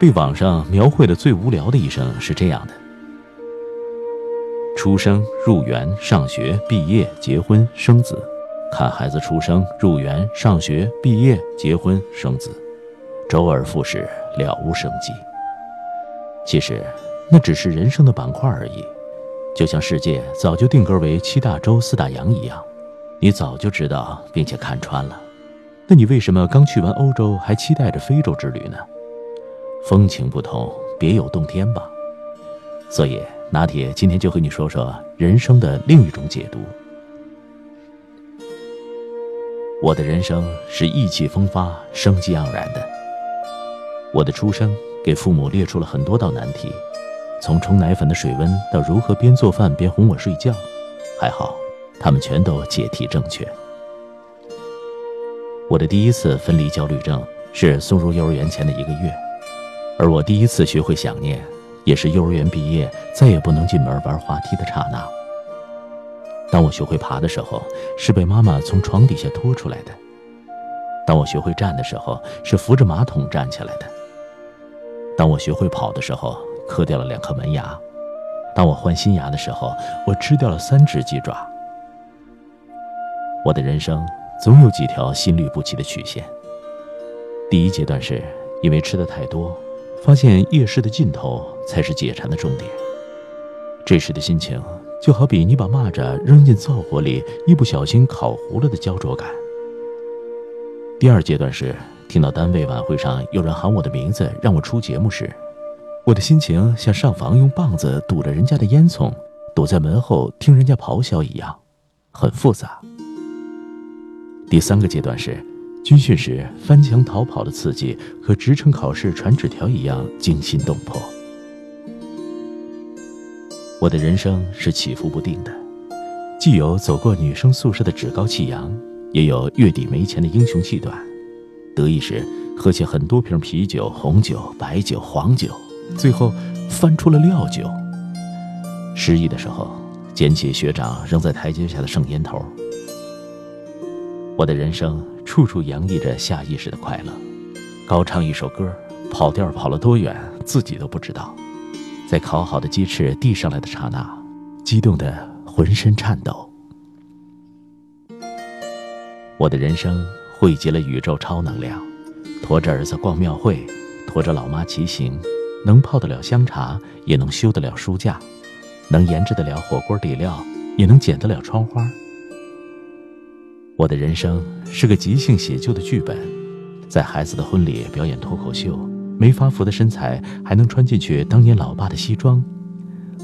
被网上描绘的最无聊的一生是这样的：出生、入园、上学、毕业、结婚、生子，看孩子出生、入园、上学、毕业、结婚、生子，周而复始，了无生机。其实，那只是人生的板块而已，就像世界早就定格为七大洲四大洋一样，你早就知道并且看穿了。那你为什么刚去完欧洲还期待着非洲之旅呢？风情不同，别有洞天吧。所以拿铁今天就和你说说人生的另一种解读。我的人生是意气风发、生机盎然的。我的出生给父母列出了很多道难题，从冲奶粉的水温到如何边做饭边哄我睡觉，还好他们全都解题正确。我的第一次分离焦虑症是送入幼儿园前的一个月。而我第一次学会想念，也是幼儿园毕业再也不能进门玩滑梯的刹那。当我学会爬的时候，是被妈妈从床底下拖出来的；当我学会站的时候，是扶着马桶站起来的；当我学会跑的时候，磕掉了两颗门牙；当我换新牙的时候，我吃掉了三只鸡爪。我的人生总有几条心律不齐的曲线。第一阶段是因为吃的太多。发现夜市的尽头才是解馋的终点。这时的心情，就好比你把蚂蚱扔进灶火里，一不小心烤糊了的焦灼感。第二阶段是听到单位晚会上有人喊我的名字，让我出节目时，我的心情像上房用棒子堵着人家的烟囱，躲在门后听人家咆哮一样，很复杂。第三个阶段是。军训时翻墙逃跑的刺激，和职称考试传纸条一样惊心动魄。我的人生是起伏不定的，既有走过女生宿舍的趾高气扬，也有月底没钱的英雄气短。得意时喝起很多瓶啤酒、红酒、白酒、黄酒，最后翻出了料酒。失意的时候，捡起学长扔在台阶下的剩烟头。我的人生。处处洋溢着下意识的快乐，高唱一首歌，跑调跑了多远，自己都不知道。在烤好的鸡翅递上来的刹那，激动的浑身颤抖。我的人生汇集了宇宙超能量，驮着儿子逛庙会，驮着老妈骑行，能泡得了香茶，也能修得了书架，能研制得了火锅底料，也能剪得了窗花。我的人生是个即兴写就的剧本，在孩子的婚礼表演脱口秀，没发福的身材还能穿进去当年老爸的西装，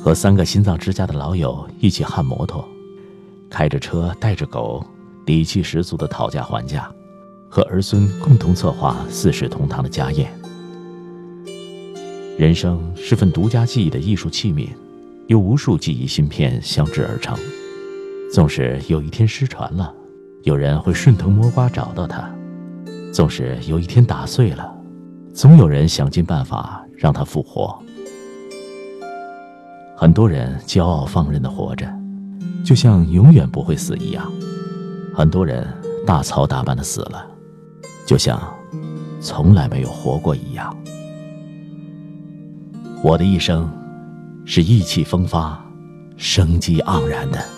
和三个心脏之家的老友一起焊摩托，开着车带着狗，底气十足的讨价还价，和儿孙共同策划四世同堂的家宴。人生是份独家记忆的艺术器皿，由无数记忆芯片相制而成，纵使有一天失传了。有人会顺藤摸瓜找到它，纵使有一天打碎了，总有人想尽办法让它复活。很多人骄傲放任的活着，就像永远不会死一样；很多人大操大办的死了，就像从来没有活过一样。我的一生是意气风发、生机盎然的。